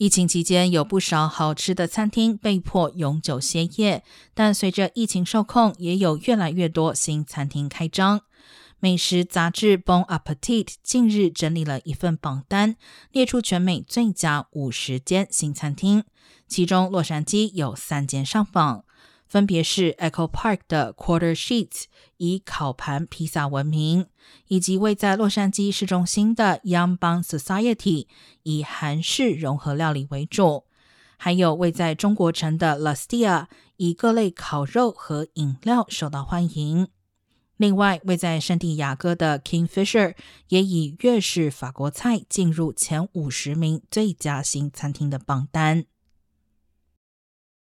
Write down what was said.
疫情期间，有不少好吃的餐厅被迫永久歇业，但随着疫情受控，也有越来越多新餐厅开张。美食杂志《Bon Appetit》近日整理了一份榜单，列出全美最佳五十间新餐厅，其中洛杉矶有三间上榜。分别是 Echo Park 的 Quarter Sheets 以烤盘披萨闻名，以及位在洛杉矶市中心的 Young Bun Society 以韩式融合料理为主，还有位在中国城的 La Stia 以各类烤肉和饮料受到欢迎。另外，位在圣地亚哥的 Kingfisher 也以粤式法国菜进入前五十名最佳新餐厅的榜单。